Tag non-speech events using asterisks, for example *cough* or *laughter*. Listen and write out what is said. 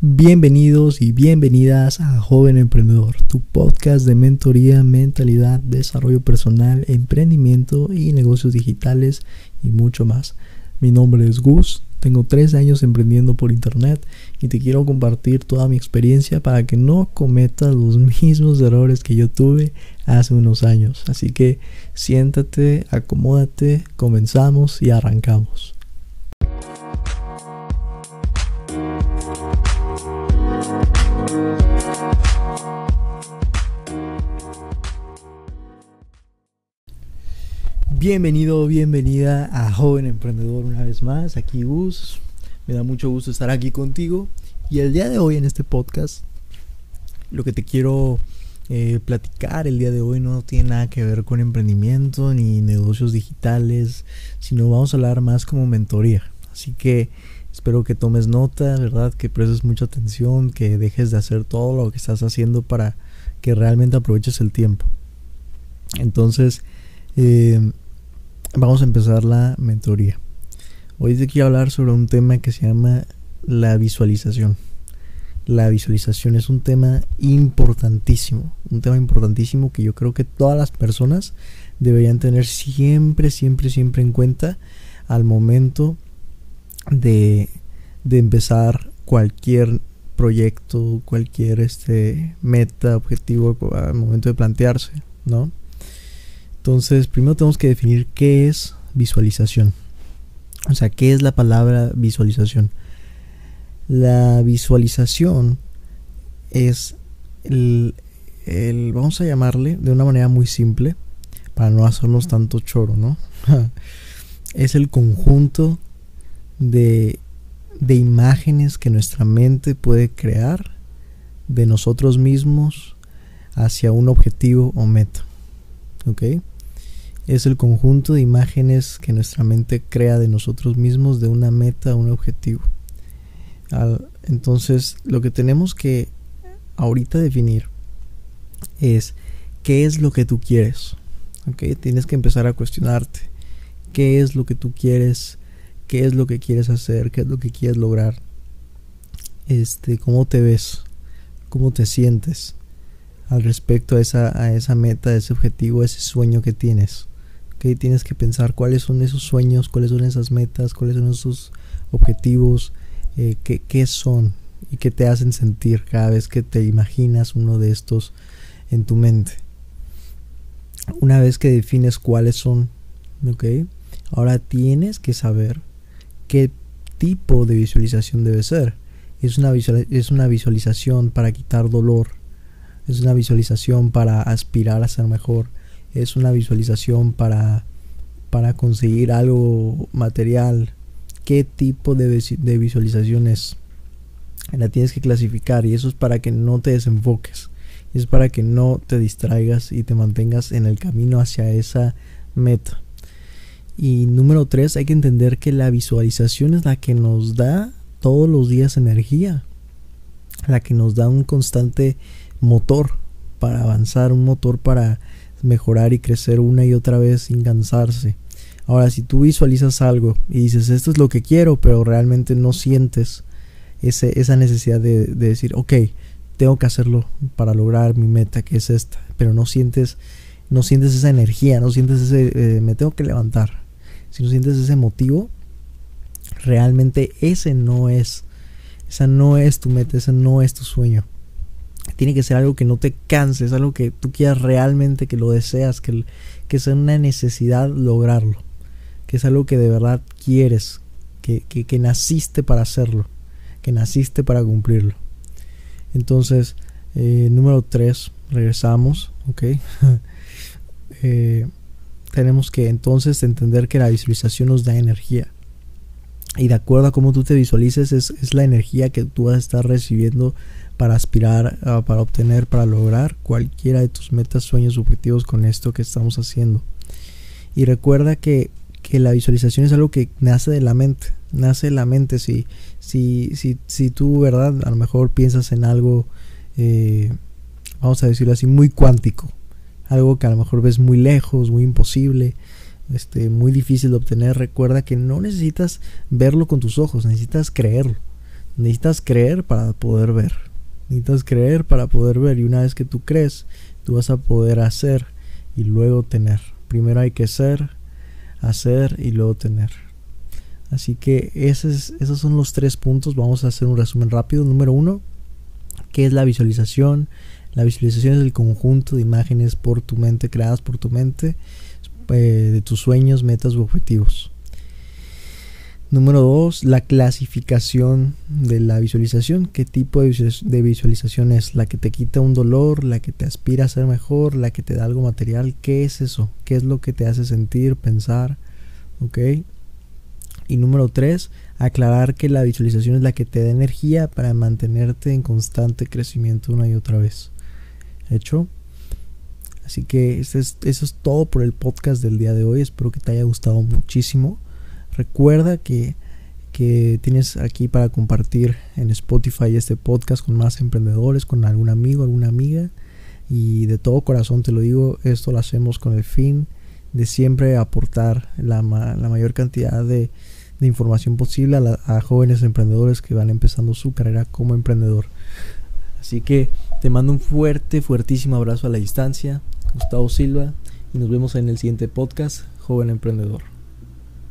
Bienvenidos y bienvenidas a Joven Emprendedor, tu podcast de mentoría, mentalidad, desarrollo personal, emprendimiento y negocios digitales y mucho más. Mi nombre es Gus, tengo tres años emprendiendo por internet y te quiero compartir toda mi experiencia para que no cometas los *laughs* mismos errores que yo tuve hace unos años. Así que siéntate, acomódate, comenzamos y arrancamos. Bienvenido, bienvenida a Joven Emprendedor una vez más. Aquí Gus. Me da mucho gusto estar aquí contigo. Y el día de hoy en este podcast, lo que te quiero eh, platicar el día de hoy no tiene nada que ver con emprendimiento ni negocios digitales, sino vamos a hablar más como mentoría. Así que espero que tomes nota, ¿verdad? Que prestes mucha atención, que dejes de hacer todo lo que estás haciendo para que realmente aproveches el tiempo. Entonces, eh, vamos a empezar la mentoría. Hoy te quiero hablar sobre un tema que se llama la visualización. La visualización es un tema importantísimo, un tema importantísimo que yo creo que todas las personas deberían tener siempre, siempre, siempre en cuenta al momento de, de empezar cualquier proyecto, cualquier este, meta, objetivo al momento de plantearse, ¿no? Entonces, primero tenemos que definir qué es visualización. O sea, ¿qué es la palabra visualización? La visualización es el, vamos a llamarle de una manera muy simple, para no hacernos tanto choro, ¿no? *laughs* es el conjunto de, de imágenes que nuestra mente puede crear de nosotros mismos hacia un objetivo o meta. Es el conjunto de imágenes que nuestra mente crea de nosotros mismos, de una meta, un objetivo. entonces, lo que tenemos que ahorita definir es qué es lo que tú quieres. ¿okay? Tienes que empezar a cuestionarte qué es lo que tú quieres, qué es lo que quieres hacer, qué es lo que quieres lograr. Este, cómo te ves, cómo te sientes al respecto a esa, a esa meta, ese objetivo, a ese sueño que tienes que tienes que pensar cuáles son esos sueños, cuáles son esas metas, cuáles son esos objetivos, eh, qué, son y qué te hacen sentir cada vez que te imaginas uno de estos en tu mente. Una vez que defines cuáles son, ¿ok? Ahora tienes que saber qué tipo de visualización debe ser. Es una, es una visualización para quitar dolor. Es una visualización para aspirar a ser mejor es una visualización para, para conseguir algo material. ¿Qué tipo de, de visualización es? La tienes que clasificar y eso es para que no te desenfoques. Es para que no te distraigas y te mantengas en el camino hacia esa meta. Y número tres, hay que entender que la visualización es la que nos da todos los días energía. La que nos da un constante motor para avanzar, un motor para mejorar y crecer una y otra vez sin cansarse. Ahora, si tú visualizas algo y dices, esto es lo que quiero, pero realmente no sientes ese, esa necesidad de, decir, ok, tengo que hacerlo para lograr mi meta, que es esta, pero no sientes, no sientes esa energía, no sientes ese, eh, me tengo que levantar. Si no sientes ese motivo, realmente ese no es, esa no es tu meta, ese no es tu sueño tiene que ser algo que no te canses, algo que tú quieras realmente, que lo deseas, que, que sea una necesidad lograrlo, que es algo que de verdad quieres, que, que, naciste para hacerlo, que naciste para cumplirlo. Entonces, eh, número 3, regresamos, ¿ok? *laughs* Eh, tenemos que entonces entender que la visualización nos da energía. Y de acuerdo a cómo tú te visualices, es, es la energía que tú vas a estar recibiendo para aspirar, ah, para obtener, para lograr cualquiera de tus metas, sueños, objetivos con esto que estamos haciendo. Y recuerda que, la visualización es algo que nace de la mente, nace de la mente. Si, si, si, si tú, ¿verdad? A lo mejor piensas en algo, eh, vamos a decirlo así, muy cuántico, algo que a lo mejor ves muy lejos, muy imposible. Este, muy difícil de obtener, recuerda que no necesitas verlo con tus ojos, necesitas creerlo Necesitas creer para poder ver. Necesitas creer para poder ver. Y una vez que tú crees, tú vas a poder hacer y luego tener. Primero hay que ser, hacer y luego tener. Así que esos, esos son los tres puntos. Vamos a hacer un resumen rápido. Número uno, ¿qué es la visualización? La visualización es el conjunto de imágenes por tu mente, creadas por tu mente, eh, de tus sueños, metas u objetivos. Número 2, la clasificación de la visualización. ¿Qué tipo de visualización es? ¿La que te quita un dolor? ¿La que te aspira a ser mejor? ¿La que te da algo material? ¿Qué es eso? ¿Qué es lo que te hace sentir, pensar? ¿Ok? Y número 3, aclarar que la visualización es la que te da energía para mantenerte en constante crecimiento una y otra vez. ¿Hecho? Así que eso es, eso es todo por el podcast del día de hoy. Espero que te haya gustado muchísimo. Recuerda que, tienes aquí para compartir en Spotify este podcast con más emprendedores, con algún amigo, alguna amiga. Y de todo corazón te lo digo, esto lo hacemos con el fin de siempre aportar la, mayor cantidad de, información posible a, a, jóvenes emprendedores que van empezando su carrera como emprendedor. Así que te mando un fuerte, fuertísimo abrazo a la distancia. Gustavo Silva y nos vemos en el siguiente podcast, Joven Emprendedor.